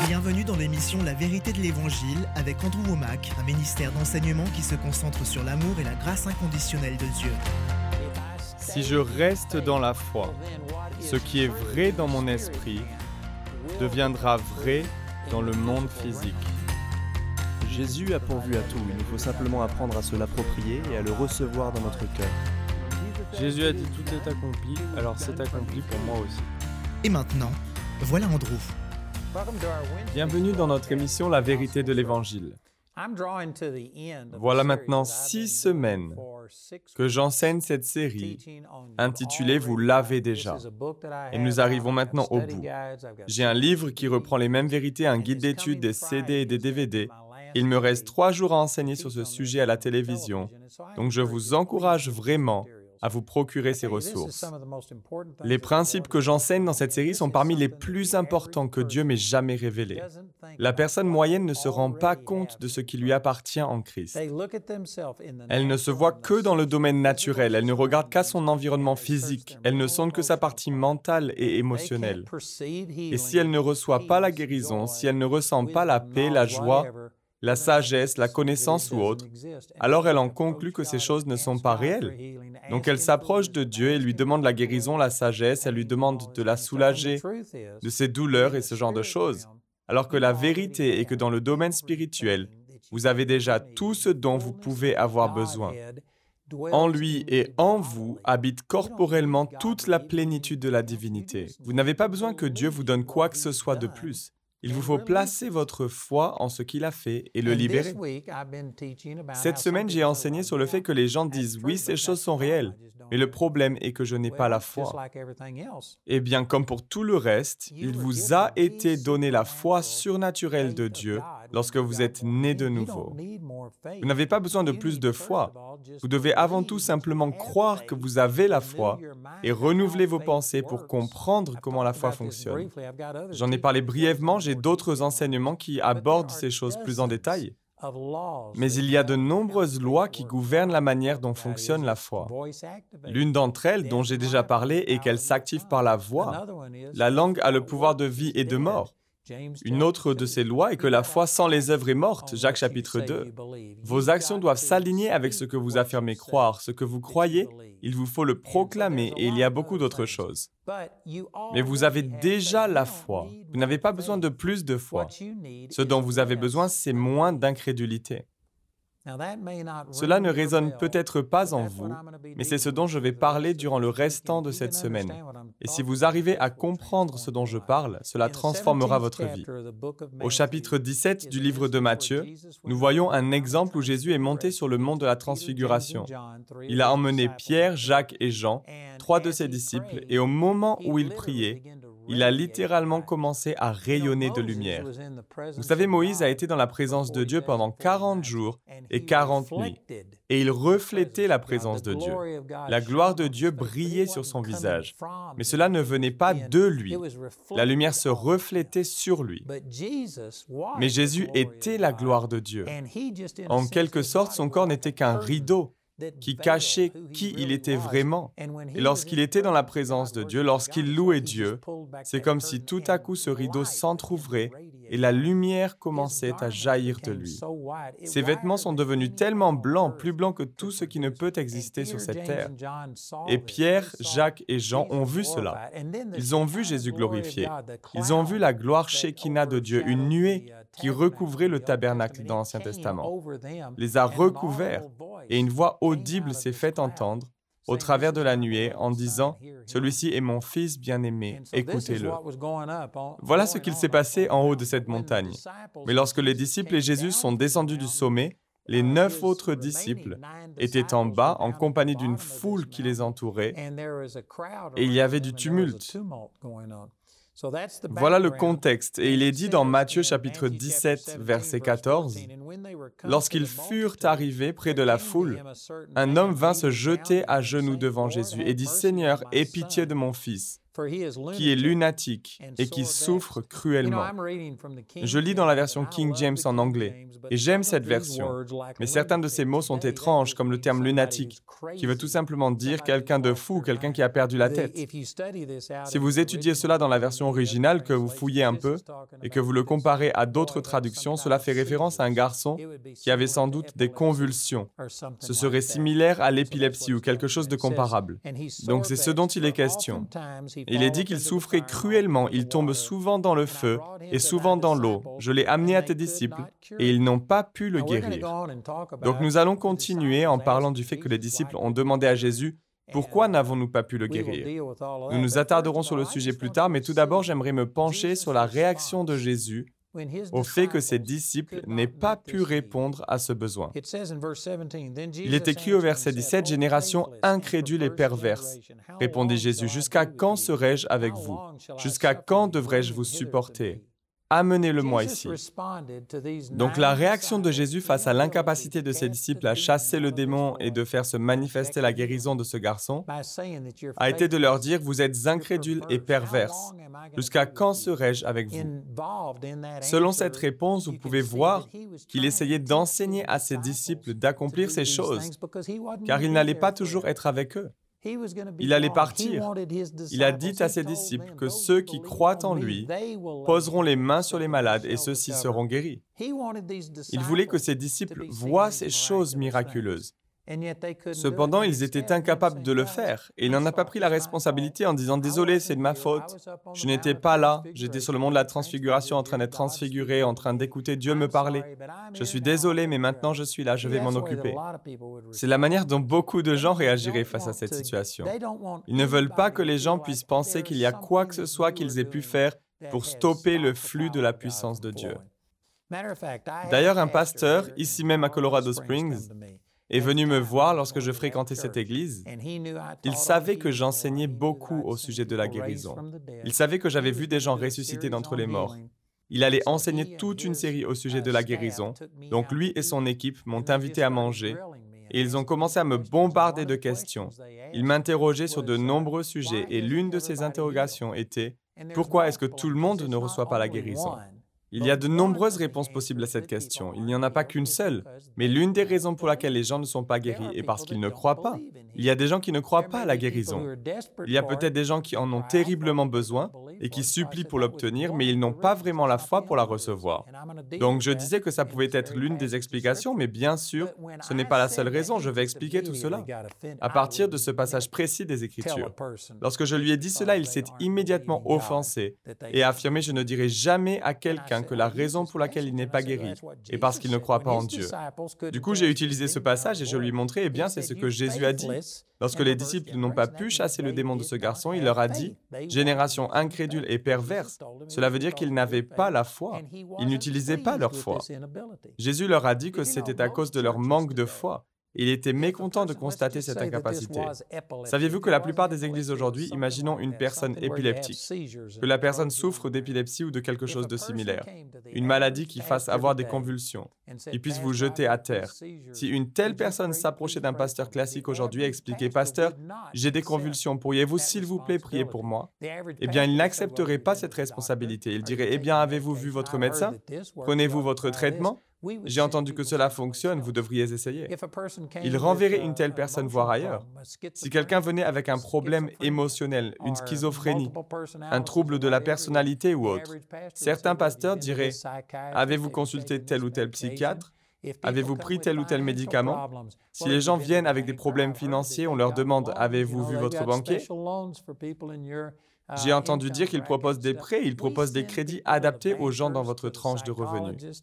Bienvenue dans l'émission La vérité de l'Évangile avec Andrew Womack, un ministère d'enseignement qui se concentre sur l'amour et la grâce inconditionnelle de Dieu. Si je reste dans la foi, ce qui est vrai dans mon esprit deviendra vrai dans le monde physique. Jésus a pourvu à tout, il nous faut simplement apprendre à se l'approprier et à le recevoir dans notre cœur. Jésus a dit tout est accompli, alors c'est accompli pour moi aussi. Et maintenant, voilà Andrew. Bienvenue dans notre émission La vérité de l'Évangile. Voilà maintenant six semaines que j'enseigne cette série intitulée Vous l'avez déjà. Et nous arrivons maintenant au bout. J'ai un livre qui reprend les mêmes vérités, un guide d'études, des CD et des DVD. Il me reste trois jours à enseigner sur ce sujet à la télévision, donc je vous encourage vraiment à vous procurer ces ressources. Les principes que j'enseigne dans cette série sont parmi les plus importants que Dieu m'ait jamais révélés. La personne moyenne ne se rend pas compte de ce qui lui appartient en Christ. Elle ne se voit que dans le domaine naturel, elle ne regarde qu'à son environnement physique, elle ne sonde que sa partie mentale et émotionnelle. Et si elle ne reçoit pas la guérison, si elle ne ressent pas la paix, la joie, la sagesse, la connaissance ou autre, alors elle en conclut que ces choses ne sont pas réelles. Donc elle s'approche de Dieu et lui demande la guérison, la sagesse, elle lui demande de la soulager de ses douleurs et ce genre de choses. Alors que la vérité est que dans le domaine spirituel, vous avez déjà tout ce dont vous pouvez avoir besoin. En lui et en vous habite corporellement toute la plénitude de la divinité. Vous n'avez pas besoin que Dieu vous donne quoi que ce soit de plus. Il vous faut placer votre foi en ce qu'il a fait et le libérer. Cette semaine, j'ai enseigné sur le fait que les gens disent oui, ces choses sont réelles, mais le problème est que je n'ai pas la foi. Eh bien, comme pour tout le reste, il vous a été donné la foi surnaturelle de Dieu lorsque vous êtes né de nouveau. Vous n'avez pas besoin de plus de foi. Vous devez avant tout simplement croire que vous avez la foi et renouveler vos pensées pour comprendre comment la foi fonctionne. J'en ai parlé brièvement, j'ai d'autres enseignements qui abordent ces choses plus en détail. Mais il y a de nombreuses lois qui gouvernent la manière dont fonctionne la foi. L'une d'entre elles, dont j'ai déjà parlé, est qu'elle s'active par la voix. La langue a le pouvoir de vie et de mort. Une autre de ces lois est que la foi sans les œuvres est morte, Jacques chapitre 2. Vos actions doivent s'aligner avec ce que vous affirmez croire. Ce que vous croyez, il vous faut le proclamer et il y a beaucoup d'autres choses. Mais vous avez déjà la foi. Vous n'avez pas besoin de plus de foi. Ce dont vous avez besoin, c'est moins d'incrédulité. Cela ne résonne peut-être pas en vous, mais c'est ce dont je vais parler durant le restant de cette semaine. Et si vous arrivez à comprendre ce dont je parle, cela transformera votre vie. Au chapitre 17 du livre de Matthieu, nous voyons un exemple où Jésus est monté sur le mont de la transfiguration. Il a emmené Pierre, Jacques et Jean, trois de ses disciples, et au moment où il priait, il a littéralement commencé à rayonner de lumière. Vous savez, Moïse a été dans la présence de Dieu pendant 40 jours et 40 nuits, et il reflétait la présence de Dieu. La gloire de Dieu brillait sur son visage, mais cela ne venait pas de lui. La lumière se reflétait sur lui. Mais Jésus était la gloire de Dieu. En quelque sorte, son corps n'était qu'un rideau qui cachait qui il était vraiment. Et lorsqu'il était dans la présence de Dieu, lorsqu'il louait Dieu, c'est comme si tout à coup ce rideau s'entr'ouvrait et la lumière commençait à jaillir de lui. Ses vêtements sont devenus tellement blancs, plus blancs que tout ce qui ne peut exister sur cette terre. Et Pierre, Jacques et Jean ont vu cela. Ils ont vu Jésus glorifié. Ils ont vu la gloire Shekinah de Dieu, une nuée qui recouvrait le tabernacle dans l'Ancien Testament, les a recouverts, et une voix audible s'est faite entendre au travers de la nuée en disant, Celui-ci est mon Fils bien-aimé, écoutez-le. Voilà ce qu'il s'est passé en haut de cette montagne. Mais lorsque les disciples et Jésus sont descendus du sommet, les neuf autres disciples étaient en bas en compagnie d'une foule qui les entourait et il y avait du tumulte. Voilà le contexte, et il est dit dans Matthieu chapitre 17, verset 14, Lorsqu'ils furent arrivés près de la foule, un homme vint se jeter à genoux devant Jésus et dit, Seigneur, aie pitié de mon fils, qui est lunatique et qui souffre cruellement. Je lis dans la version King James en anglais et j'aime cette version, mais certains de ces mots sont étranges, comme le terme lunatique, qui veut tout simplement dire quelqu'un de fou, quelqu'un qui a perdu la tête. Si vous étudiez cela dans la version originale, que vous fouillez un peu et que vous le comparez à d'autres traductions, cela fait référence à un garçon qui avait sans doute des convulsions. Ce serait similaire à l'épilepsie ou quelque chose de comparable. Donc c'est ce dont il est question. Il est dit qu'il souffrait cruellement, il tombe souvent dans le feu et souvent dans l'eau. Je l'ai amené à tes disciples et ils n'ont pas pu le guérir. Donc nous allons continuer en parlant du fait que les disciples ont demandé à Jésus pourquoi n'avons-nous pas pu le guérir? Nous nous attarderons sur le sujet plus tard, mais tout d'abord j'aimerais me pencher sur la réaction de Jésus au fait que ses disciples n'aient pas pu répondre à ce besoin. Il est écrit au verset 17, Génération incrédule et perverse. Répondit Jésus, Jusqu'à quand serai-je avec vous? Jusqu'à quand devrais-je vous supporter? Amenez-le-moi ici. Donc la réaction de Jésus face à l'incapacité de ses disciples à chasser le démon et de faire se manifester la guérison de ce garçon a été de leur dire, vous êtes incrédules et perverses. Jusqu'à quand serai-je avec vous? Selon cette réponse, vous pouvez voir qu'il essayait d'enseigner à ses disciples d'accomplir ces choses, car il n'allait pas toujours être avec eux. Il allait partir. Il a dit à ses disciples que ceux qui croient en lui poseront les mains sur les malades et ceux-ci seront guéris. Il voulait que ses disciples voient ces choses miraculeuses. Cependant, ils étaient incapables de le faire et il n'en a pas pris la responsabilité en disant Désolé, c'est de ma faute. Je n'étais pas là. J'étais sur le mont de la transfiguration en train d'être transfiguré, en train d'écouter Dieu me parler. Je suis désolé, mais maintenant je suis là, je vais m'en occuper. C'est la manière dont beaucoup de gens réagiraient face à cette situation. Ils ne veulent pas que les gens puissent penser qu'il y a quoi que ce soit qu'ils aient pu faire pour stopper le flux de la puissance de Dieu. D'ailleurs, un pasteur, ici même à Colorado Springs, est venu me voir lorsque je fréquentais cette église. Il savait que j'enseignais beaucoup au sujet de la guérison. Il savait que j'avais vu des gens ressuscités d'entre les morts. Il allait enseigner toute une série au sujet de la guérison. Donc lui et son équipe m'ont invité à manger et ils ont commencé à me bombarder de questions. Ils m'interrogeaient sur de nombreux sujets et l'une de ces interrogations était Pourquoi est-ce que tout le monde ne reçoit pas la guérison? Il y a de nombreuses réponses possibles à cette question. Il n'y en a pas qu'une seule. Mais l'une des raisons pour laquelle les gens ne sont pas guéris est parce qu'ils ne croient pas. Il y a des gens qui ne croient pas à la guérison. Il y a peut-être des gens qui en ont terriblement besoin et qui supplient pour l'obtenir, mais ils n'ont pas vraiment la foi pour la recevoir. Donc je disais que ça pouvait être l'une des explications, mais bien sûr, ce n'est pas la seule raison. Je vais expliquer tout cela à partir de ce passage précis des Écritures. Lorsque je lui ai dit cela, il s'est immédiatement offensé et a affirmé, je ne dirai jamais à quelqu'un que la raison pour laquelle il n'est pas guéri est parce qu'il ne croit pas en Dieu. Du coup, j'ai utilisé ce passage et je lui ai montré, eh bien, c'est ce que Jésus a dit. Lorsque les disciples n'ont pas pu chasser le démon de ce garçon, il leur a dit, Génération incrédule et perverse, cela veut dire qu'ils n'avaient pas la foi. Ils n'utilisaient pas leur foi. Jésus leur a dit que c'était à cause de leur manque de foi. Il était mécontent de constater cette incapacité. Saviez-vous que la plupart des églises aujourd'hui, imaginons une personne épileptique, que la personne souffre d'épilepsie ou de quelque chose de similaire, une maladie qui fasse avoir des convulsions, qui puisse vous jeter à terre. Si une telle personne s'approchait d'un pasteur classique aujourd'hui et expliquait, Pasteur, j'ai des convulsions, pourriez-vous s'il vous plaît prier pour moi? Eh bien, il n'accepterait pas cette responsabilité. Il dirait, Eh bien, avez-vous vu votre médecin? Prenez-vous votre traitement? J'ai entendu que cela fonctionne, vous devriez essayer. Il renverrait une telle personne voir ailleurs. Si quelqu'un venait avec un problème émotionnel, une schizophrénie, un trouble de la personnalité ou autre, certains pasteurs diraient, avez-vous consulté tel ou tel psychiatre Avez-vous pris tel ou tel médicament Si les gens viennent avec des problèmes financiers, on leur demande, avez-vous vu votre banquier j'ai entendu dire qu'il propose des prêts, il propose des crédits adaptés aux gens dans votre tranche de revenus.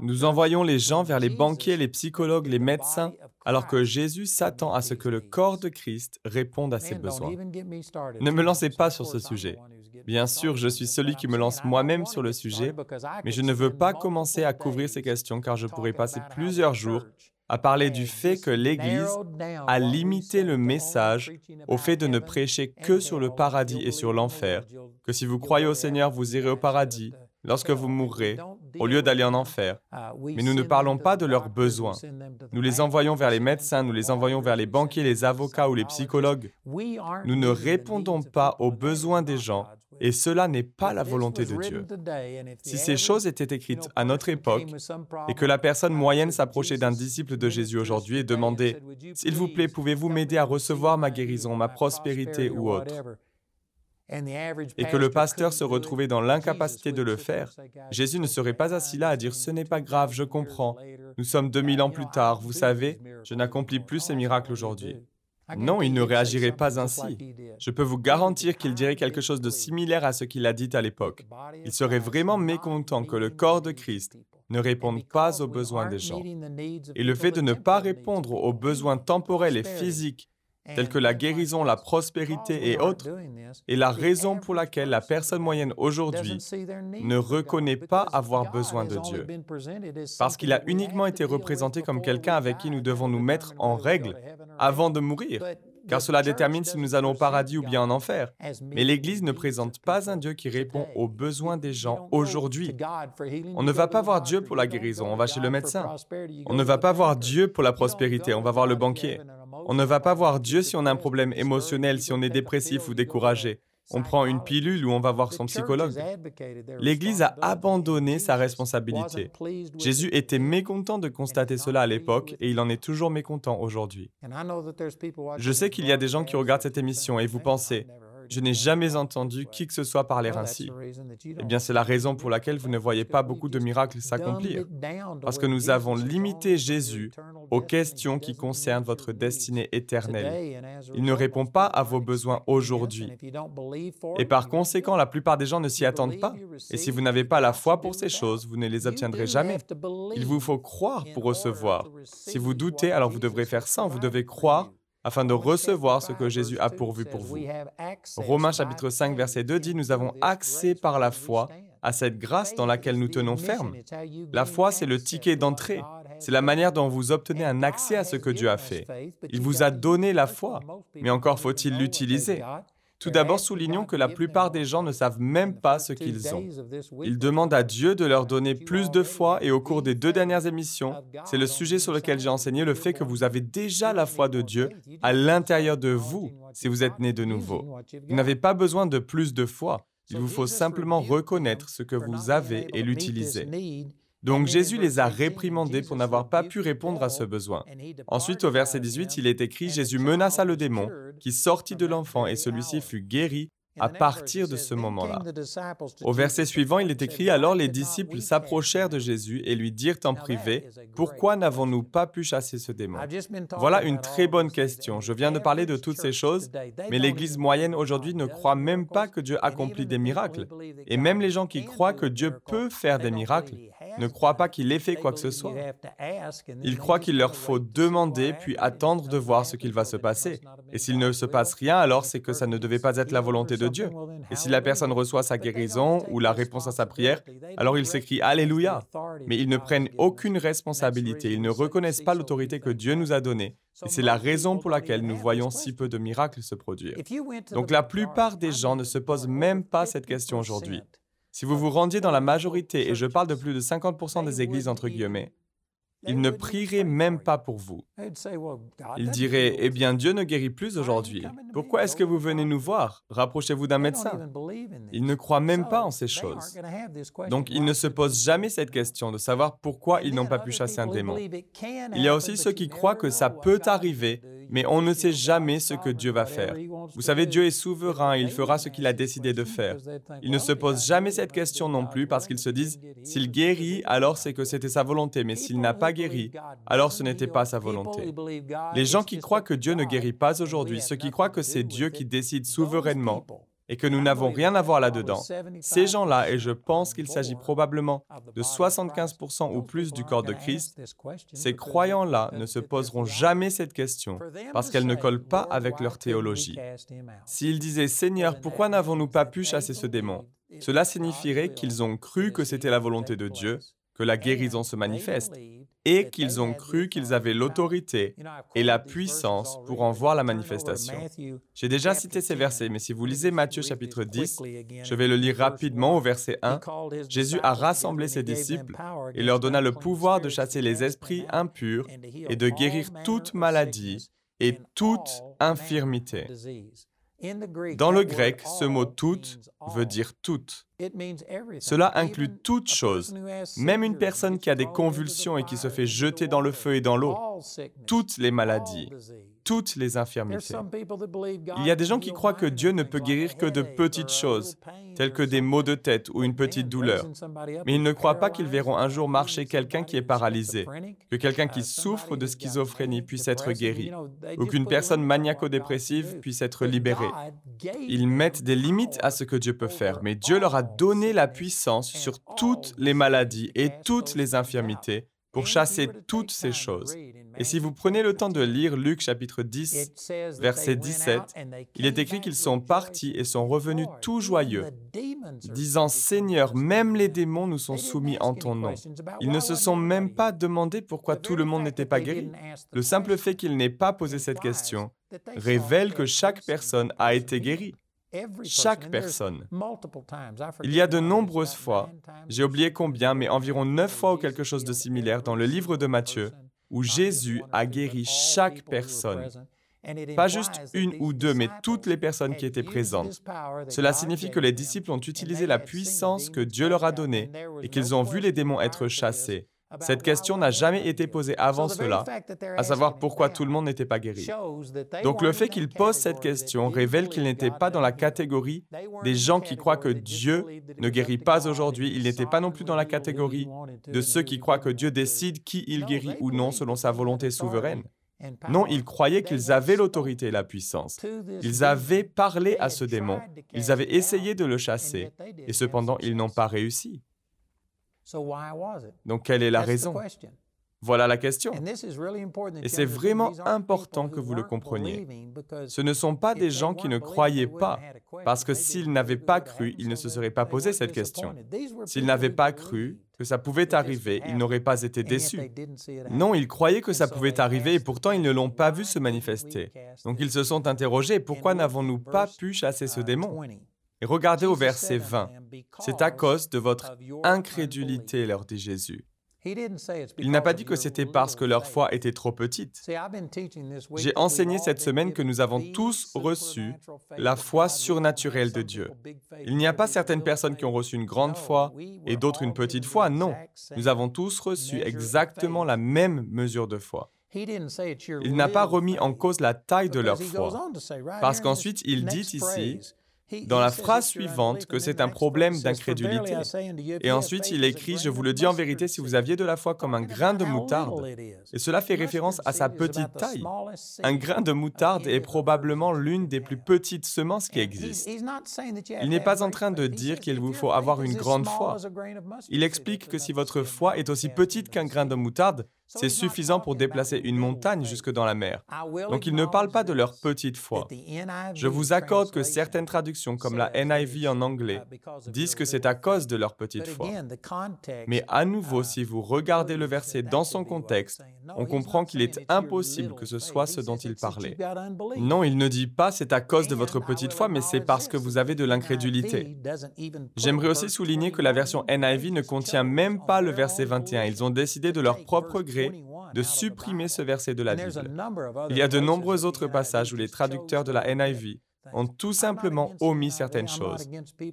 Nous envoyons les gens vers les banquiers, les psychologues, les médecins, alors que Jésus s'attend à ce que le corps de Christ réponde à ses besoins. Ne me lancez pas sur ce sujet. Bien sûr, je suis celui qui me lance moi-même sur le sujet, mais je ne veux pas commencer à couvrir ces questions car je pourrais passer plusieurs jours à parler du fait que l'Église a limité le message au fait de ne prêcher que sur le paradis et sur l'enfer, que si vous croyez au Seigneur, vous irez au paradis, lorsque vous mourrez, au lieu d'aller en enfer. Mais nous ne parlons pas de leurs besoins. Nous les envoyons vers les médecins, nous les envoyons vers les banquiers, les avocats ou les psychologues. Nous ne répondons pas aux besoins des gens et cela n'est pas la volonté de Dieu. Si ces choses étaient écrites à notre époque et que la personne moyenne s'approchait d'un disciple de Jésus aujourd'hui et demandait, S'il vous plaît, pouvez-vous m'aider à recevoir ma guérison, ma prospérité ou autre? et que le pasteur se retrouvait dans l'incapacité de le faire, Jésus ne serait pas assis là à dire ⁇ Ce n'est pas grave, je comprends. Nous sommes 2000 ans plus tard, vous savez, je n'accomplis plus ces miracles aujourd'hui. Non, il ne réagirait pas ainsi. Je peux vous garantir qu'il dirait quelque chose de similaire à ce qu'il a dit à l'époque. Il serait vraiment mécontent que le corps de Christ ne réponde pas aux besoins des gens. Et le fait de ne pas répondre aux besoins temporels et physiques tels que la guérison, la prospérité et autres, est la raison pour laquelle la personne moyenne aujourd'hui ne reconnaît pas avoir besoin de Dieu, parce qu'il a uniquement été représenté comme quelqu'un avec qui nous devons nous mettre en règle avant de mourir, car cela détermine si nous allons au paradis ou bien en enfer. Mais l'Église ne présente pas un Dieu qui répond aux besoins des gens aujourd'hui. On ne va pas voir Dieu pour la guérison, on va chez le médecin. On ne va pas voir Dieu pour la prospérité, on va voir le banquier. On ne va pas voir Dieu si on a un problème émotionnel, si on est dépressif ou découragé. On prend une pilule ou on va voir son psychologue. L'Église a abandonné sa responsabilité. Jésus était mécontent de constater cela à l'époque et il en est toujours mécontent aujourd'hui. Je sais qu'il y a des gens qui regardent cette émission et vous pensez, je n'ai jamais entendu qui que ce soit parler ainsi. Eh bien, c'est la raison pour laquelle vous ne voyez pas beaucoup de miracles s'accomplir. Parce que nous avons limité Jésus aux questions qui concernent votre destinée éternelle. Il ne répond pas à vos besoins aujourd'hui. Et par conséquent, la plupart des gens ne s'y attendent pas. Et si vous n'avez pas la foi pour ces choses, vous ne les obtiendrez jamais. Il vous faut croire pour recevoir. Si vous doutez, alors vous devrez faire ça. Vous devez croire afin de recevoir ce que Jésus a pourvu pour vous. Romains chapitre 5 verset 2 dit, Nous avons accès par la foi à cette grâce dans laquelle nous tenons ferme. La foi, c'est le ticket d'entrée. C'est la manière dont vous obtenez un accès à ce que Dieu a fait. Il vous a donné la foi, mais encore faut-il l'utiliser. Tout d'abord, soulignons que la plupart des gens ne savent même pas ce qu'ils ont. Ils demandent à Dieu de leur donner plus de foi et au cours des deux dernières émissions, c'est le sujet sur lequel j'ai enseigné le fait que vous avez déjà la foi de Dieu à l'intérieur de vous si vous êtes né de nouveau. Vous n'avez pas besoin de plus de foi. Il vous faut simplement reconnaître ce que vous avez et l'utiliser. Donc Jésus les a réprimandés pour n'avoir pas pu répondre à ce besoin. Ensuite, au verset 18, il est écrit, Jésus menaça le démon qui sortit de l'enfant et celui-ci fut guéri à partir de ce moment-là. Au verset suivant, il est écrit, Alors les disciples s'approchèrent de Jésus et lui dirent en privé, Pourquoi n'avons-nous pas pu chasser ce démon Voilà une très bonne question. Je viens de parler de toutes ces choses, mais l'Église moyenne aujourd'hui ne croit même pas que Dieu accomplit des miracles. Et même les gens qui croient que Dieu peut faire des miracles ne croient pas qu'il ait fait quoi que ce soit. Ils croient qu'il leur faut demander puis attendre de voir ce qu'il va se passer. Et s'il ne se passe rien, alors c'est que ça ne devait pas être la volonté de Dieu. Et si la personne reçoit sa guérison ou la réponse à sa prière, alors il s'écrit Alléluia. Mais ils ne prennent aucune responsabilité, ils ne reconnaissent pas l'autorité que Dieu nous a donnée. Et c'est la raison pour laquelle nous voyons si peu de miracles se produire. Donc la plupart des gens ne se posent même pas cette question aujourd'hui. Si vous vous rendiez dans la majorité, et je parle de plus de 50% des églises entre guillemets, il ne prierait même pas pour vous. Il dirait, Eh bien, Dieu ne guérit plus aujourd'hui. Pourquoi est-ce que vous venez nous voir? Rapprochez-vous d'un médecin. Il ne croit même pas en ces choses. Donc, il ne se pose jamais cette question de savoir pourquoi ils n'ont pas pu chasser un démon. Il y a aussi ceux qui croient que ça peut arriver, mais on ne sait jamais ce que Dieu va faire. Vous savez, Dieu est souverain, il fera ce qu'il a décidé de faire. Ils ne se posent jamais cette question non plus parce qu'ils se disent, s'il guérit, alors c'est que c'était sa volonté, mais s'il n'a pas guéri, alors ce n'était pas sa volonté. Les gens qui croient que Dieu ne guérit pas aujourd'hui, ceux qui croient que c'est Dieu qui décide souverainement et que nous n'avons rien à voir là-dedans, ces gens-là, et je pense qu'il s'agit probablement de 75% ou plus du corps de Christ, ces croyants-là ne se poseront jamais cette question parce qu'elle ne colle pas avec leur théologie. S'ils disaient Seigneur, pourquoi n'avons-nous pas pu chasser ce démon? Cela signifierait qu'ils ont cru que c'était la volonté de Dieu que la guérison se manifeste et qu'ils ont cru qu'ils avaient l'autorité et la puissance pour en voir la manifestation. J'ai déjà cité ces versets, mais si vous lisez Matthieu chapitre 10, je vais le lire rapidement au verset 1. Jésus a rassemblé ses disciples et leur donna le pouvoir de chasser les esprits impurs et de guérir toute maladie et toute infirmité. Dans le grec, ce mot toute veut dire toute. Cela inclut toute chose, même une personne qui a des convulsions et qui se fait jeter dans le feu et dans l'eau, toutes les maladies, toutes les infirmités. Il y a des gens qui croient que Dieu ne peut guérir que de petites choses, telles que des maux de tête ou une petite douleur. Mais ils ne croient pas qu'ils verront un jour marcher quelqu'un qui est paralysé, que quelqu'un qui souffre de schizophrénie puisse être guéri, ou qu'une personne maniaco-dépressive puisse être libérée. Ils mettent des limites à ce que Dieu peut faire, mais Dieu leur a donné la puissance sur toutes les maladies et toutes les infirmités pour chasser toutes ces choses. Et si vous prenez le temps de lire Luc chapitre 10, verset 17, il est écrit qu'ils sont partis et sont revenus tout joyeux, disant, Seigneur, même les démons nous sont soumis en ton nom. Ils ne se sont même pas demandé pourquoi tout le monde n'était pas guéri. Le simple fait qu'ils n'aient pas posé cette question révèle que chaque personne a été guérie. Chaque personne. Il y a de nombreuses fois, j'ai oublié combien, mais environ neuf fois ou quelque chose de similaire dans le livre de Matthieu, où Jésus a guéri chaque personne. Pas juste une ou deux, mais toutes les personnes qui étaient présentes. Cela signifie que les disciples ont utilisé la puissance que Dieu leur a donnée et qu'ils ont vu les démons être chassés. Cette question n'a jamais été posée avant cela, à savoir pourquoi tout le monde n'était pas guéri. Donc le fait qu'ils posent cette question révèle qu'ils n'étaient pas dans la catégorie des gens qui croient que Dieu ne guérit pas aujourd'hui. Ils n'étaient pas non plus dans la catégorie de ceux qui croient que Dieu décide qui il guérit ou non selon sa volonté souveraine. Non, ils croyaient qu'ils avaient l'autorité et la puissance. Ils avaient parlé à ce démon, ils avaient essayé de le chasser, et cependant ils n'ont pas réussi. Donc quelle est la raison? Voilà la question. Et c'est vraiment important que vous le compreniez. Ce ne sont pas des gens qui ne croyaient pas, parce que s'ils n'avaient pas cru, ils ne se seraient pas posé cette question. S'ils n'avaient pas cru que ça pouvait arriver, ils n'auraient pas été déçus. Non, ils croyaient que ça pouvait arriver et pourtant ils ne l'ont pas vu se manifester. Donc ils se sont interrogés, pourquoi n'avons-nous pas pu chasser ce uh, démon? Et regardez au verset 20. C'est à cause de votre incrédulité, leur dit Jésus. Il n'a pas dit que c'était parce que leur foi était trop petite. J'ai enseigné cette semaine que nous avons tous reçu la foi surnaturelle de Dieu. Il n'y a pas certaines personnes qui ont reçu une grande foi et d'autres une petite foi. Non, nous avons tous reçu exactement la même mesure de foi. Il n'a pas remis en cause la taille de leur foi. Parce qu'ensuite, il dit ici, dans la phrase suivante que c'est un problème d'incrédulité. Et ensuite, il écrit, je vous le dis en vérité, si vous aviez de la foi comme un grain de moutarde, et cela fait référence à sa petite taille. Un grain de moutarde est probablement l'une des plus petites semences qui existent. Il n'est pas en train de dire qu'il vous faut avoir une grande foi. Il explique que si votre foi est aussi petite qu'un grain de moutarde, c'est suffisant pour déplacer une montagne jusque dans la mer. Donc il ne parle pas de leur petite foi. Je vous accorde que certaines traductions, comme la NIV en anglais, uh, disent que c'est à cause de leur petite foi. Mais à nouveau, uh, si vous regardez le verset dans son contexte, on comprend qu'il est impossible que ce soit ce dont il parlait. Non, il ne dit pas c'est à cause de votre petite foi, mais c'est parce que vous avez de l'incrédulité. J'aimerais aussi souligner que la version NIV ne contient même pas le verset 21. Ils ont décidé de leur propre gré de supprimer ce verset de la Bible. Il y a de nombreux autres passages où les traducteurs de la NIV ont tout simplement omis certaines choses.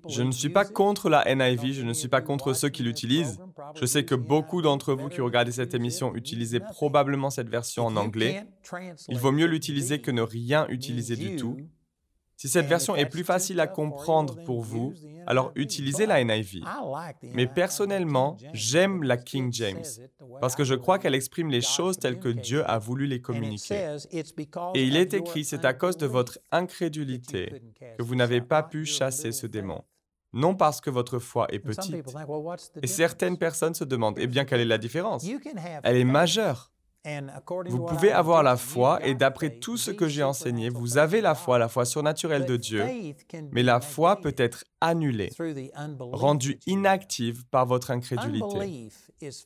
Je ne suis pas contre la NIV, je ne suis pas contre ceux qui l'utilisent. Je sais que beaucoup d'entre vous qui regardez cette émission utilisez probablement cette version en anglais. Il vaut mieux l'utiliser que ne rien utiliser du tout. Si cette version est plus facile à comprendre pour vous, alors utilisez la NIV. Mais personnellement, j'aime la King James parce que je crois qu'elle exprime les choses telles que Dieu a voulu les communiquer. Et il est écrit, c'est à cause de votre incrédulité que vous n'avez pas pu chasser ce démon. Non parce que votre foi est petite. Et certaines personnes se demandent, eh bien, quelle est la différence? Elle est majeure. Vous pouvez avoir la foi et d'après tout ce que j'ai enseigné, vous avez la foi, la foi surnaturelle de Dieu, mais la foi peut être annulée, rendue inactive par votre incrédulité.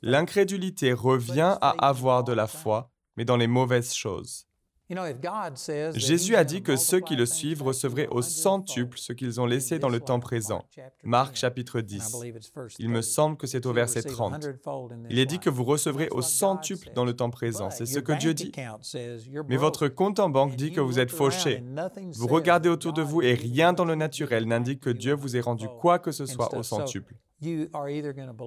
L'incrédulité revient à avoir de la foi, mais dans les mauvaises choses. Jésus a dit que ceux qui le suivent recevraient au centuple ce qu'ils ont laissé dans le temps présent. Marc chapitre 10. Il me semble que c'est au verset 30. Il est dit que vous recevrez au centuple dans le temps présent. C'est ce que Dieu dit. Mais votre compte en banque dit que vous êtes fauché. Vous regardez autour de vous et rien dans le naturel n'indique que Dieu vous ait rendu quoi que ce soit au centuple.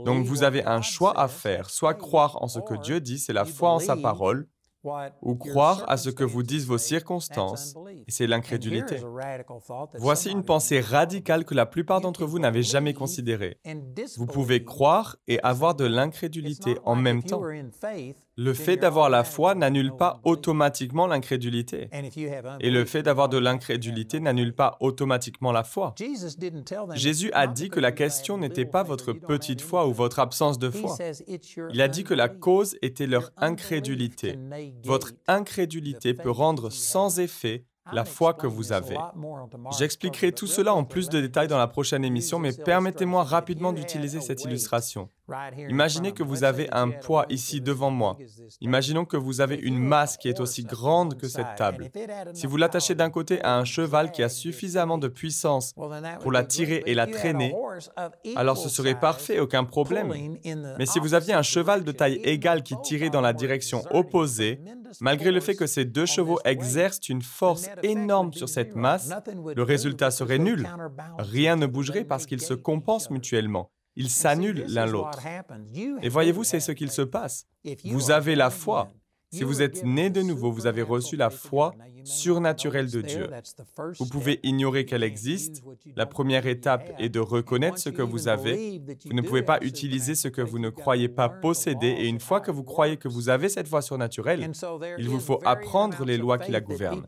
Donc vous avez un choix à faire, soit croire en ce que Dieu dit, c'est la foi en sa parole, ou croire à ce que vous disent vos circonstances, et c'est l'incrédulité. Voici une pensée radicale que la plupart d'entre vous n'avez jamais considérée. Vous pouvez croire et avoir de l'incrédulité en même temps. Le fait d'avoir la foi n'annule pas automatiquement l'incrédulité. Et le fait d'avoir de l'incrédulité n'annule pas automatiquement la foi. Jésus a dit que la question n'était pas votre petite foi ou votre absence de foi. Il a dit que la cause était leur incrédulité. Votre incrédulité peut rendre sans effet la foi que vous avez. J'expliquerai tout cela en plus de détails dans la prochaine émission, mais permettez-moi rapidement d'utiliser cette illustration. Imaginez que vous avez un poids ici devant moi. Imaginons que vous avez une masse qui est aussi grande que cette table. Si vous l'attachez d'un côté à un cheval qui a suffisamment de puissance pour la tirer et la traîner, alors ce serait parfait, aucun problème. Mais si vous aviez un cheval de taille égale qui tirait dans la direction opposée, malgré le fait que ces deux chevaux exercent une force énorme sur cette masse, le résultat serait nul. Rien ne bougerait parce qu'ils se compensent mutuellement. Ils s'annulent l'un l'autre. Et voyez-vous, c'est ce qu'il se passe. Vous avez la foi. Si vous êtes né de nouveau, vous avez reçu la foi surnaturelle de Dieu. Vous pouvez ignorer qu'elle existe. La première étape est de reconnaître ce que vous avez. Vous ne pouvez pas utiliser ce que vous ne croyez pas posséder. Et une fois que vous croyez que vous avez cette foi surnaturelle, il vous faut apprendre les lois qui la gouvernent.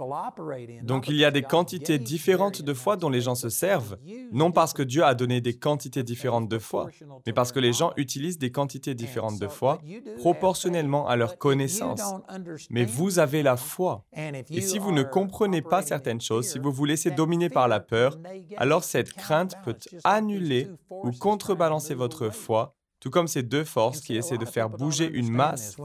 Donc il y a des quantités différentes de foi dont les gens se servent, non parce que Dieu a donné des quantités différentes de foi, mais parce que les gens utilisent des quantités différentes de foi proportionnellement à leur connaissance. Mais vous avez la foi. Et si vous ne comprenez pas certaines choses, si vous vous laissez dominer par la peur, alors cette crainte peut annuler ou contrebalancer votre foi tout comme ces deux forces qui essaient de faire bouger une masse.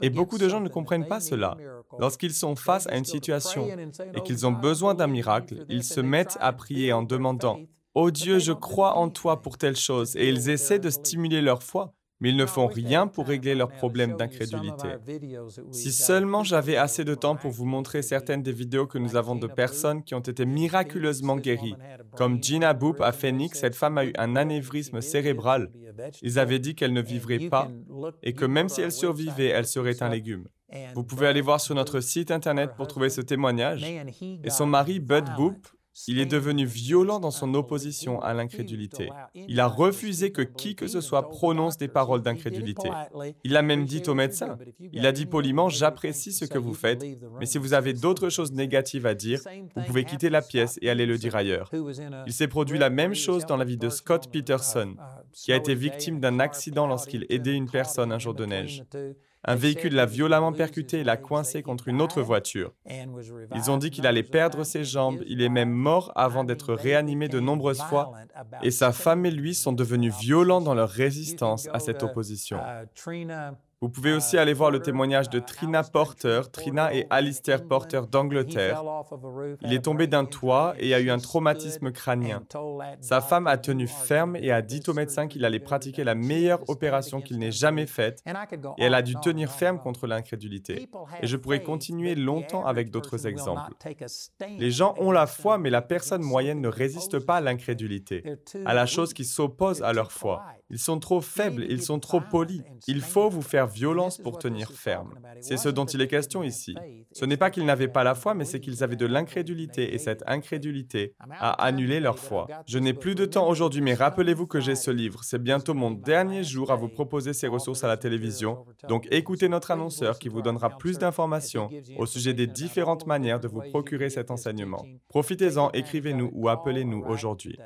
Et beaucoup de gens ne comprennent pas cela. Lorsqu'ils sont face à une situation et qu'ils ont besoin d'un miracle, ils se mettent à prier en demandant ⁇ Oh Dieu, je crois en toi pour telle chose ⁇ et ils essaient de stimuler leur foi mais ils ne font rien pour régler leurs problèmes d'incrédulité. Si seulement j'avais assez de temps pour vous montrer certaines des vidéos que nous avons de personnes qui ont été miraculeusement guéries, comme Gina Boop à Phoenix, cette femme a eu un anévrisme cérébral. Ils avaient dit qu'elle ne vivrait pas et que même si elle survivait, elle serait un légume. Vous pouvez aller voir sur notre site internet pour trouver ce témoignage. Et son mari, Bud Boop, il est devenu violent dans son opposition à l'incrédulité. Il a refusé que qui que ce soit prononce des paroles d'incrédulité. Il a même dit au médecin, il a dit poliment, j'apprécie ce que vous faites, mais si vous avez d'autres choses négatives à dire, vous pouvez quitter la pièce et aller le dire ailleurs. Il s'est produit la même chose dans la vie de Scott Peterson, qui a été victime d'un accident lorsqu'il aidait une personne un jour de neige. Un véhicule l'a violemment percuté et l'a coincé contre une autre voiture. Ils ont dit qu'il allait perdre ses jambes, il est même mort avant d'être réanimé de nombreuses fois, et sa femme et lui sont devenus violents dans leur résistance à cette opposition. Vous pouvez aussi aller voir le témoignage de Trina Porter, Trina et Alistair Porter d'Angleterre. Il est tombé d'un toit et a eu un traumatisme crânien. Sa femme a tenu ferme et a dit au médecin qu'il allait pratiquer la meilleure opération qu'il n'ait jamais faite et elle a dû tenir ferme contre l'incrédulité. Et je pourrais continuer longtemps avec d'autres exemples. Les gens ont la foi, mais la personne moyenne ne résiste pas à l'incrédulité, à la chose qui s'oppose à leur foi. Ils sont trop faibles, ils sont trop polis. Il faut vous faire violence pour tenir ferme. C'est ce dont il est question ici. Ce n'est pas qu'ils n'avaient pas la foi, mais c'est qu'ils avaient de l'incrédulité et cette incrédulité a annulé leur foi. Je n'ai plus de temps aujourd'hui, mais rappelez-vous que j'ai ce livre. C'est bientôt mon dernier jour à vous proposer ces ressources à la télévision. Donc écoutez notre annonceur qui vous donnera plus d'informations au sujet des différentes manières de vous procurer cet enseignement. Profitez-en, écrivez-nous ou appelez-nous aujourd'hui.